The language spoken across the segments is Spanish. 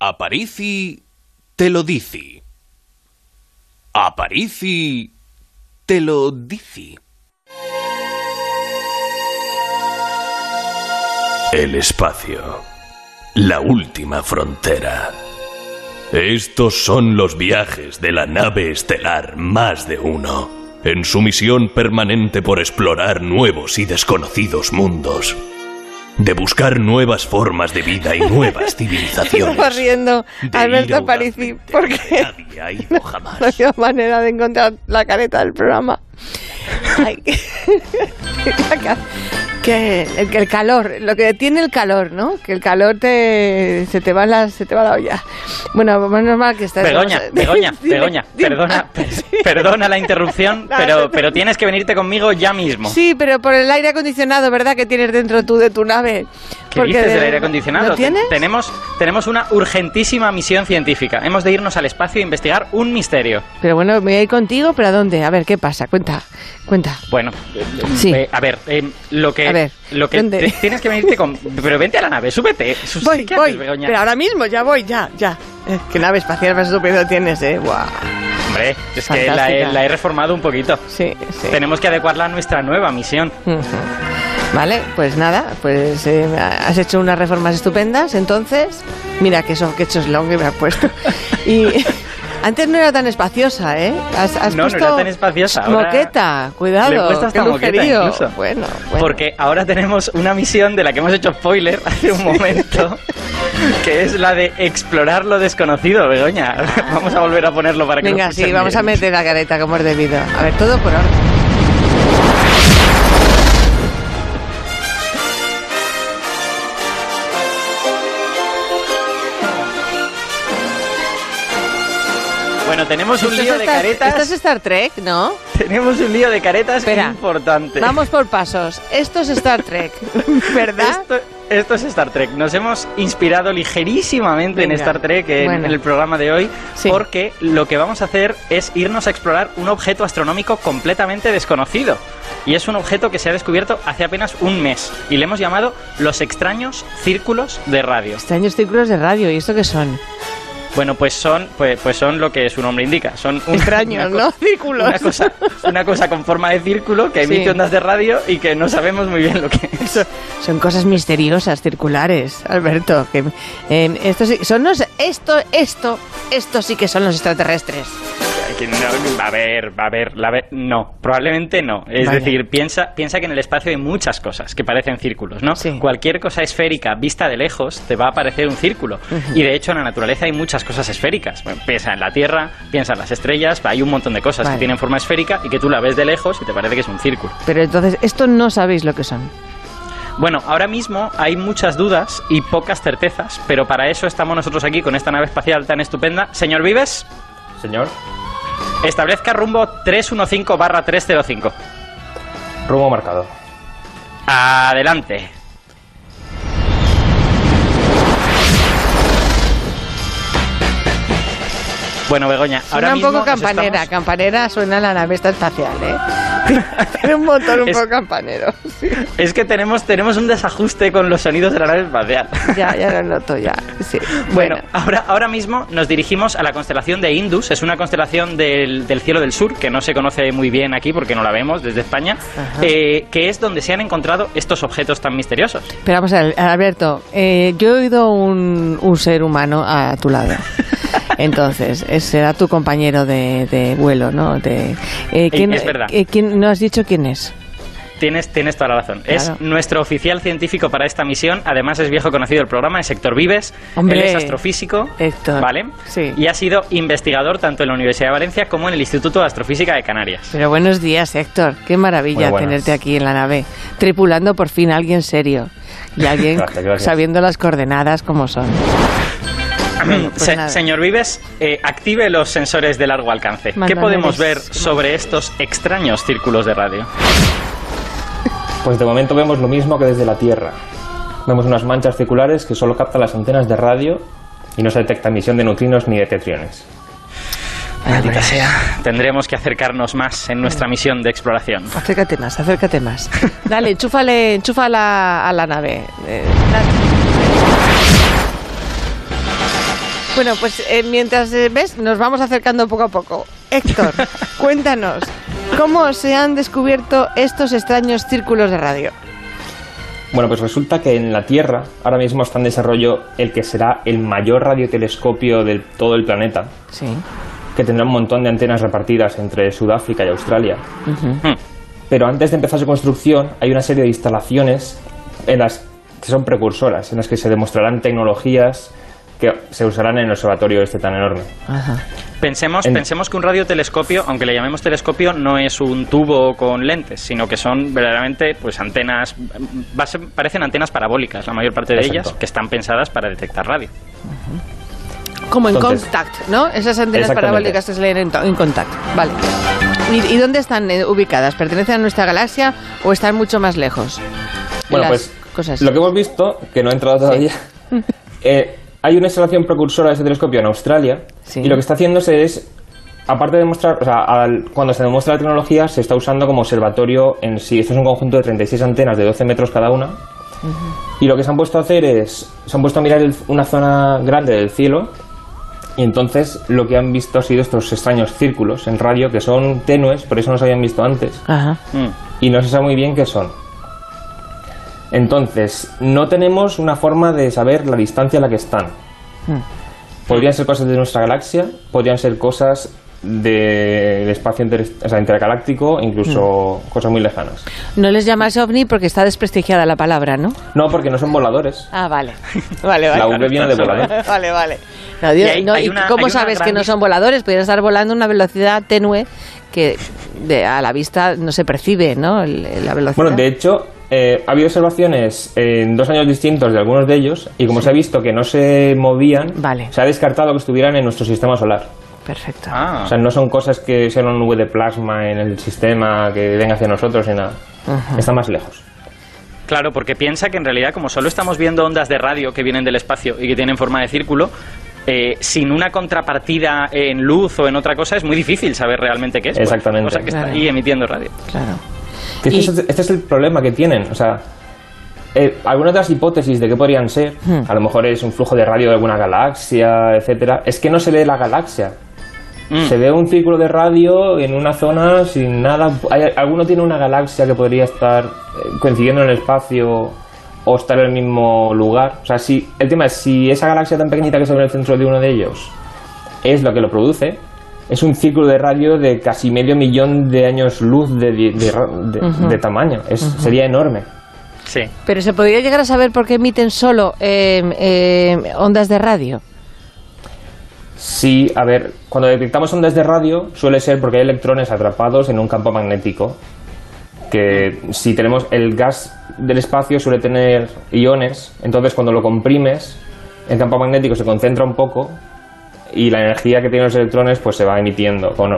Aparici te lo dici. Aparici te lo dici. El espacio. La última frontera. Estos son los viajes de la nave estelar más de uno, en su misión permanente por explorar nuevos y desconocidos mundos de buscar nuevas formas de vida y nuevas civilizaciones. Estamos riendo Alberto mente porque que nadie ha ido jamás. no había manera de encontrar la careta del programa. Ay, que el, el calor, lo que tiene el calor, ¿no? Que el calor te se te va la se te va la olla. Bueno, menos mal que está Begoña, Begoña, Dime, Begoña, dime. perdona, perdona la interrupción, No, pero, pero tienes que venirte conmigo ya mismo. Sí, pero por el aire acondicionado, ¿verdad? Que tienes dentro tú de tu nave. ¿Qué Porque dices de- del aire acondicionado? ¿Lo tienes? Te- Tenemos, tenemos una urgentísima misión científica. Hemos de irnos al espacio e investigar un misterio. Pero bueno, me voy a ir contigo, pero ¿a dónde? A ver, ¿qué pasa? Cuenta, cuenta. Bueno, Sí. eh, a ver, eh, lo que, A ver, lo que ¿dónde? te- tienes que venirte con, pero vente a la nave, súbete. Voy, ¿qué voy. haces? Pero ahora mismo, ya voy, ya, ya. Eh, qué nave espacial más estúpido tienes, ¿eh? Guau. Hombre, es que la he, Fantástica. la he reformado un poquito. Sí, sí. Tenemos que adecuarla a nuestra nueva misión. Ujú. Vale, pues nada, pues eh, has hecho unas reformas estupendas, entonces, mira que eso, que long que me has puesto. Y antes no era tan espaciosa, ¿eh? Has, has No, no puesto era tan espaciosa, ahora Moqueta, cuidado, le he puesto hasta qué moqueta lujerío. incluso. Bueno, bueno. Porque ahora tenemos una misión de la que hemos hecho spoiler hace un momento, que es la de explorar lo desconocido, Begoña. Vamos a volver a ponerlo para que lo Venga, sí, vamos a meter la careta como es debido. A ver, todo por orden. Bueno, tenemos un lío de caretas. Esto es Star Trek, ¿no? Tenemos un lío de caretas Espera. importante. Vamos por pasos. Esto es Star Trek, ¿verdad? Esto, esto es Star Trek. Nos hemos inspirado ligerísimamente en. Star Trek en, Bueno. en el programa de hoy, Sí. porque lo que vamos a hacer es irnos a explorar un objeto astronómico completamente desconocido. Y es un objeto que se ha descubierto hace apenas un mes. Y le hemos llamado los extraños círculos de radio. Extraños círculos de radio, ¿y esto qué son? Bueno, pues son, pues, pues son lo que su nombre indica. Son un- Extraños, ¿no? Círculos. Una cosa, una cosa con forma de círculo que emite Sí. ondas de radio y que no sabemos muy bien lo que es. Son, son cosas misteriosas, circulares, Alberto. Que, eh, esto sí- son los, esto, esto, esto sí que son los extraterrestres. Que no, a ver, a ver, la ve- no, probablemente no. Es Vale. decir, piensa, piensa que en el espacio hay muchas cosas que parecen círculos, ¿no? Sí. Cualquier cosa esférica vista de lejos te va a parecer un círculo. Y de hecho en la naturaleza hay muchas cosas esféricas. Bueno, piensa en la Tierra, piensa en las estrellas, hay un montón de cosas Vale. que tienen forma esférica y que tú la ves de lejos y te parece que es un círculo. Pero entonces, esto no sabéis lo que son. Bueno, ahora mismo hay muchas dudas y pocas certezas, pero para eso estamos nosotros aquí con esta nave espacial tan estupenda. Señor Vives, Señor, establezca rumbo 315-305. rumbo marcado. Adelante. Bueno, Begoña, ahora Suena un mismo poco nos campanera. estamos- Campanera suena la nave esta espacial, ¿eh? Tiene un motor un Es- poco campanero. Sí. Es que tenemos, tenemos un desajuste con los sonidos de la nave espacial. Ya, ya lo noto, ya. Sí. Bueno, ahora, ahora mismo nos dirigimos a la constelación de Indus. Es una constelación del, del cielo del sur que no se conoce muy bien aquí porque no la vemos desde España, eh, que es donde se han encontrado estos objetos tan misteriosos. Pero vamos a ver, Alberto, eh, yo he oído un, un ser humano a tu lado. Entonces, eh, será tu compañero de, de vuelo, ¿no? De, eh, es verdad. eh, ¿quién- ¿No has dicho quién es? Tienes, tienes toda la razón. Claro. Es nuestro oficial científico para esta misión. Además, es viejo conocido del programa, es Héctor Vives. Hombre. Él es astrofísico. Héctor, ¿Vale? sí. Y ha sido investigador tanto en la Universidad de Valencia como en el Instituto de Astrofísica de Canarias. Pero buenos días, Héctor. Qué maravilla tenerte aquí en la nave, tripulando por fin a alguien serio y alguien Gracias, gracias. sabiendo las coordenadas como son. Pues Se- señor Vives, eh, active los sensores de largo alcance. ¿Qué podemos ver sobre estos extraños círculos de radio? Pues de momento vemos lo mismo que desde la Tierra. Vemos unas manchas circulares que solo captan las antenas de radio y no se detecta emisión de neutrinos ni de tetriones. Maldita sea. Tendremos que acercarnos más en nuestra misión de exploración. Acércate más, acércate más. Dale, enchúfale, enchúfala a la nave. Eh, Bueno, pues eh, mientras eh, ves, nos vamos acercando poco a poco. Héctor, cuéntanos, ¿cómo se han descubierto estos extraños círculos de radio? Bueno, pues resulta que en la Tierra ahora mismo está en desarrollo el que será el mayor radiotelescopio de todo el planeta, Sí. que tendrá un montón de antenas repartidas entre Sudáfrica y Australia. Hmm. Pero antes de empezar su construcción hay una serie de instalaciones en las que son precursoras, en las que se demostrarán tecnologías que se usarán en el observatorio este tan enorme. Ajá. Pensemos, En- pensemos que un radiotelescopio, aunque le llamemos telescopio, no es un tubo con lentes, sino que son verdaderamente pues antenas, parecen antenas parabólicas, la mayor parte de Exacto. ellas, que están pensadas para detectar radio. Como en Entonces- Contact, ¿no? Esas antenas parabólicas que se leen en, Contact. Vale. ¿Y, y dónde están eh, ubicadas? ¿Pertenecen a nuestra galaxia o están mucho más lejos? Bueno, Las pues cosas. lo que hemos visto, que no ha entrado todavía, eh, hay una instalación precursora de ese telescopio en Australia Sí. y lo que está haciéndose es, aparte de mostrar, o sea, al- cuando se demuestra la tecnología, se está usando como observatorio en sí. Esto es un conjunto de 36 antenas de 12 metros cada una. Y lo que se han puesto a hacer es, se han puesto a mirar el- una zona grande del cielo y entonces lo que han visto ha sido estos extraños círculos en radio que son tenues, por eso no se habían visto antes Ajá. Mm. y no se sabe muy bien qué son. Entonces, no tenemos una forma de saber la distancia a la que están. Hmm. Podrían ser cosas de nuestra galaxia, podrían ser cosas de, de espacio inter- o sea, intergaláctico, incluso Hmm. cosas muy lejanas. No les llamas ovni porque está desprestigiada la palabra, ¿no? No, porque no son voladores. Ah, vale. Vale, vale. La V viene de volador. Vale, vale. No, Dios, Y hay- no, hay ¿y una- cómo sabes que gran no son voladores? Podrían estar volando a una velocidad tenue que de, a la vista no se percibe, ¿no? El- la velocidad. Bueno, de hecho, eh, ha habido observaciones en dos años distintos de algunos de ellos y como se ha visto que no se movían, Vale. se ha descartado que estuvieran en nuestro sistema solar. Perfecto. Ah. O sea, no son cosas que sean una nube de plasma en el sistema que venga hacia nosotros ni nada. Está más lejos. Claro, porque piensa que en realidad, como solo estamos viendo ondas de radio que vienen del espacio y que tienen forma de círculo, eh, sin una contrapartida en luz o en otra cosa es muy difícil saber realmente qué es. pues. Exactamente. O sea, que está ahí emitiendo radio. Claro. Que Y- este, es, este es el problema que tienen. O sea, eh, algunas de las hipótesis de qué podrían ser, Hmm. a lo mejor es un flujo de radio de alguna galaxia, etcétera, es que no se ve la galaxia. Mm. Se ve un círculo de radio en una zona sin nada. Hay- alguno tiene una galaxia que podría estar eh, coincidiendo en el espacio o estar en el mismo lugar. O sea, si, el tema es si esa galaxia tan pequeñita que se ve en el centro de uno de ellos es lo que lo produce, es un círculo de radio de casi medio millón de años luz de, de- de ra- de- de tamaño. Es, Sería enorme. Sí. Pero se podría llegar a saber por qué emiten solo eh, eh, ondas de radio. Sí, a ver, cuando detectamos ondas de radio suele ser porque hay electrones atrapados en un campo magnético. Que si tenemos el gas del espacio suele tener iones, entonces cuando lo comprimes, el campo magnético se concentra un poco y la energía que tienen los electrones pues se va emitiendo con,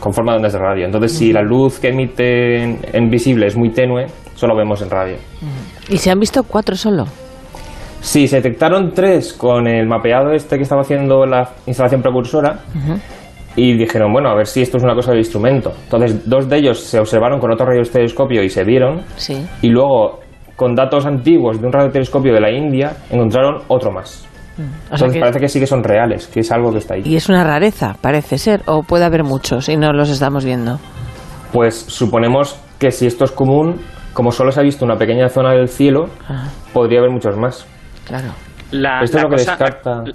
con forma de ondas de radio. Entonces si la luz que emiten en visible es muy tenue, solo vemos en radio. Y se han visto cuatro solo. Sí, se detectaron tres con el mapeado este que estaba haciendo la instalación precursora y dijeron, bueno, a ver si esto es una cosa del instrumento. Entonces, dos de ellos se observaron con otro radiotelescopio y se vieron Sí. y luego, con datos antiguos de un radiotelescopio de la India, encontraron otro más. O sea Entonces que- parece que sí que son reales, que es algo que está ahí. y es una rareza, parece ser, o puede haber muchos y no los estamos viendo. Pues suponemos que si esto es común, como solo se ha visto una pequeña zona del cielo, Ajá, podría haber muchos más. claro. La, Esto es la lo que cosa, descarta. la-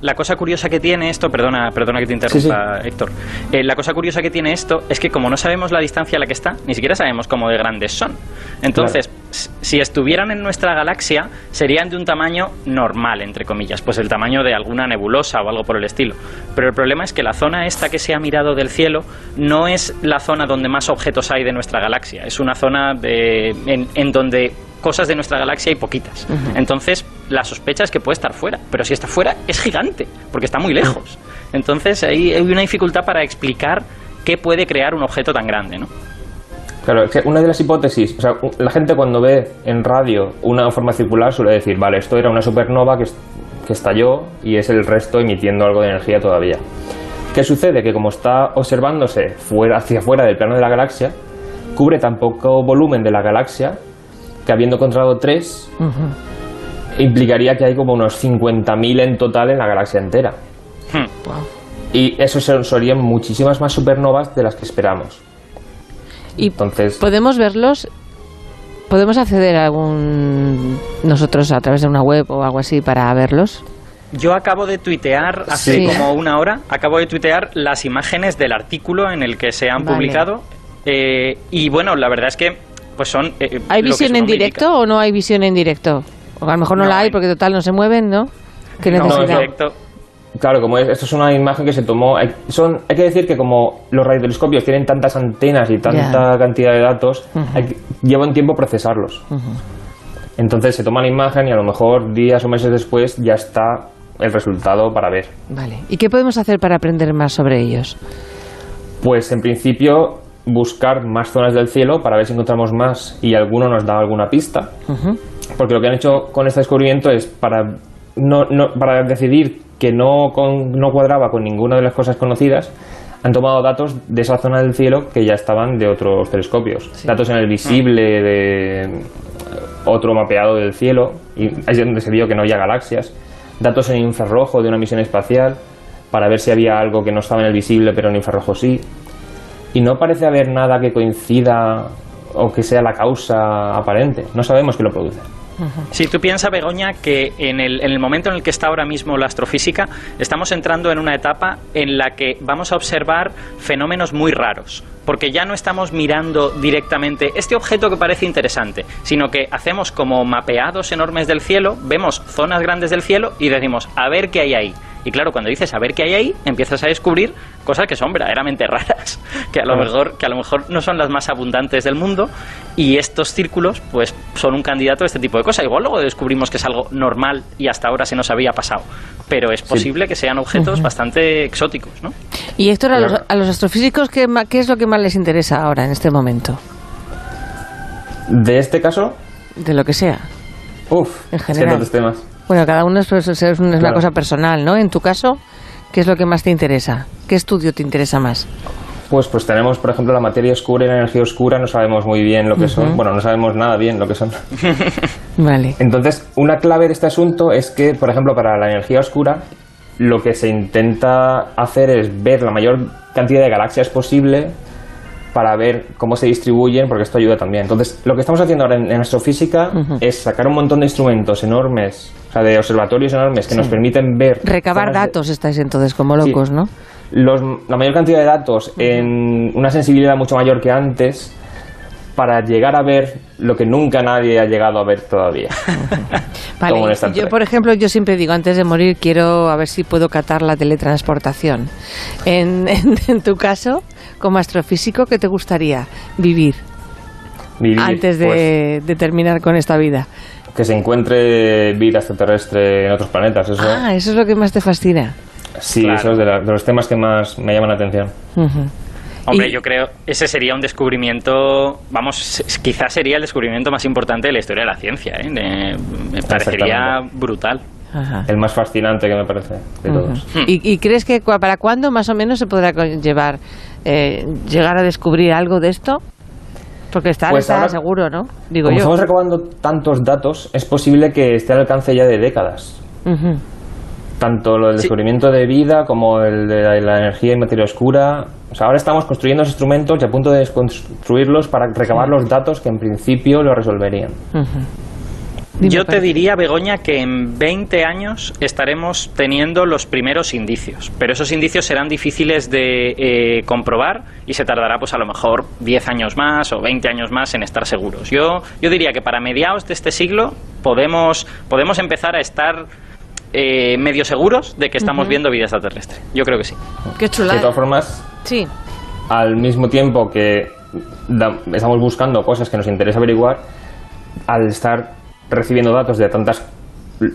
la cosa curiosa que tiene esto, perdona, perdona que te interrumpa, Héctor. Eh, la cosa curiosa que tiene esto es que como no sabemos la distancia a la que está, ni siquiera sabemos cómo de grandes son. Entonces, s- si estuvieran en nuestra galaxia, serían de un tamaño normal, entre comillas, pues el tamaño de alguna nebulosa o algo por el estilo. Pero el problema es que la zona esta que se ha mirado del cielo no es la zona donde más objetos hay de nuestra galaxia, es una zona de, en, en donde cosas de nuestra galaxia hay poquitas. Entonces, la sospecha es que puede estar fuera, pero si está fuera es gigante, porque está muy lejos. Entonces, ahí hay una dificultad para explicar qué puede crear un objeto tan grande, ¿no? Claro, es que una de las hipótesis, o sea, la gente cuando ve en radio una forma circular suele decir, vale, esto era una supernova que, que estalló y es el resto emitiendo algo de energía todavía. ¿Qué sucede? Que como está observándose fuera, hacia afuera del plano de la galaxia, cubre tan poco volumen de la galaxia que habiendo encontrado tres, Ujú. implicaría que hay como unos 50.000 en total en la galaxia entera. Hmm. Guau. Y eso serían muchísimas más supernovas de las que esperamos. Y Entonces, podemos verlos. ¿Podemos acceder a algún nosotros a través de una web o algo así para verlos? Yo acabo de tuitear hace Sí. como una hora, acabo de tuitear las imágenes del artículo en el que se han Vale. publicado. eh, y bueno, la verdad es que pues son... eh, ¿Hay lo que visión en directo indica. o no hay visión en directo? O a lo mejor no, No la hay hay. porque total no se mueven, ¿no? ¿Qué No, en directo. Claro, como es, esto es una imagen que se tomó. Hay, son, hay que decir que como los radiotelescopios tienen tantas antenas y tanta cantidad de datos, hay que- lleva un tiempo procesarlos. Entonces se toma la imagen y a lo mejor días o meses después ya está el resultado para ver. Vale. ¿Y qué podemos hacer para aprender más sobre ellos? Pues en principio buscar más zonas del cielo para ver si encontramos más y alguno nos da alguna pista. Porque lo que han hecho con este descubrimiento es para, no, no- para decidir que no, con- no cuadraba con ninguna de las cosas conocidas, han tomado datos de esa zona del cielo que ya estaban de otros telescopios. Sí. Datos en el visible de otro mapeado del cielo, y ahí es donde se vio que no había galaxias. Datos en infrarrojo de una misión espacial para ver si había algo que no estaba en el visible pero en infrarrojo sí. Y no parece haber nada que coincida o que sea la causa aparente. No sabemos qué lo produce. Si tú piensas, Begoña, que en el, en el momento en el que está ahora mismo la astrofísica, estamos entrando en una etapa en la que vamos a observar fenómenos muy raros. Porque ya no estamos mirando directamente este objeto que parece interesante, sino que hacemos como mapeados enormes del cielo, vemos zonas grandes del cielo y decimos, a ver qué hay ahí. Y claro, cuando dices a ver qué hay ahí, empiezas a descubrir cosas que son verdaderamente raras, que a lo mejor, que a lo mejor no son las más abundantes del mundo, y estos círculos, pues, son un candidato a este tipo de cosas. Igual luego descubrimos que es algo normal y hasta ahora se nos había pasado. Pero es posible que sean objetos bastante exóticos, ¿no? Y Héctor, a los, a los astrofísicos, ¿qué, ma- ¿qué es lo que más les interesa ahora, en este momento? De este caso, De lo que sea. uff, En es que general. tantos temas. Bueno, cada uno es, pues, es una Claro. cosa personal, ¿no? En tu caso, ¿qué es lo que más te interesa? ¿Qué estudio te interesa más? Pues, pues tenemos, por ejemplo, la materia oscura y la energía oscura, no sabemos muy bien lo que son. Bueno, no sabemos nada bien lo que son. Vale. Entonces, una clave de este asunto es que, por ejemplo, para la energía oscura, lo que se intenta hacer es ver la mayor cantidad de galaxias posible para ver cómo se distribuyen, porque esto ayuda también. Entonces, lo que estamos haciendo ahora en, en astrofísica es sacar un montón de instrumentos enormes, o sea, de observatorios enormes que nos permiten ver... Recabar de- datos estáis entonces como Sí. locos, ¿no? los- la mayor cantidad de datos en una sensibilidad mucho mayor que antes para llegar a ver lo que nunca nadie ha llegado a ver todavía. Vale, Como en Star yo por ejemplo, yo siempre digo, antes de morir quiero a ver si puedo catar la teletransportación. En, en- en tu caso, como astrofísico, ¿qué te gustaría vivir Vivir, antes pues, de, terminar con esta vida? que se encuentre vida extraterrestre en otros planetas. Eso, Ah, eso es lo que más te fascina. sí, claro. eso es de, la- de los temas que más me llaman la atención. Hombre, Y- yo creo ese sería un descubrimiento, vamos, quizás sería el descubrimiento más importante de la historia de la ciencia, ¿eh? Me parecería brutal. Ajá. El más fascinante que me parece de todos. Ujú. ¿Y, y crees que para cuándo más o menos se podrá llevar, eh, llegar a descubrir algo de esto? Porque está, Pues está ahora- seguro, ¿no? Digo Como yo. estamos recabando tantos datos, es posible que esté al alcance ya de décadas. Tanto lo del Sí. descubrimiento de vida como el de la, la energía y materia oscura. O sea, ahora estamos construyendo esos instrumentos y a punto de desconstruirlos para recabar los datos que en principio lo resolverían. Dime, Yo te diría, Begoña, que en 20 años estaremos teniendo los primeros indicios, pero esos indicios serán difíciles de eh, comprobar y se tardará pues a lo mejor 10 años más o 20 años más en estar seguros. Yo, yo diría que para mediados de este siglo podemos, podemos empezar a estar eh, medio seguros de que estamos viendo vida extraterrestre. Yo creo que sí. Qué De chulada. todas formas, Sí. al mismo tiempo que da- estamos buscando cosas que nos interesa averiguar, al estar recibiendo datos de tantas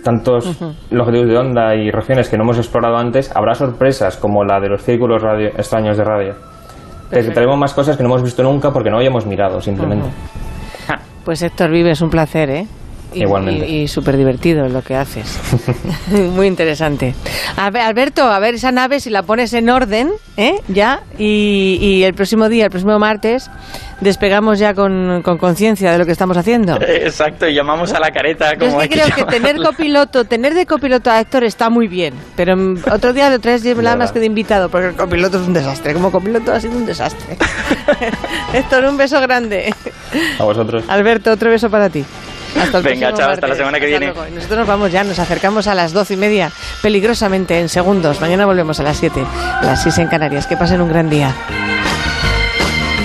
tantos longitudes de onda y regiones que no hemos explorado antes, habrá sorpresas como la de los círculos radio- extraños de radio. Detectaremos más cosas que no hemos visto nunca porque no habíamos mirado, simplemente. Pues Héctor Vives, un placer, ¿eh? Y, Igualmente. y, y súper divertido lo que haces. Muy interesante. A ver, Alberto, a ver esa nave si la pones en orden, ¿eh? Ya, y, y el próximo día, el próximo martes, despegamos ya con con conciencia de lo que estamos haciendo. Exacto, y llamamos a la careta Yo es como que hay creo que tener copiloto, tener de copiloto a Héctor está muy bien, pero otro día lo traes nada más que de invitado, porque el copiloto es un desastre. Como copiloto ha sido un desastre. Héctor, un beso grande. A vosotros. Alberto, otro beso para ti. Hasta el Venga, chao, hasta la semana que Hasta viene. luego. Nosotros nos vamos ya, nos acercamos a las doce y media, peligrosamente en segundos. Mañana volvemos a las siete, a las seis en Canarias. Que pasen un gran día.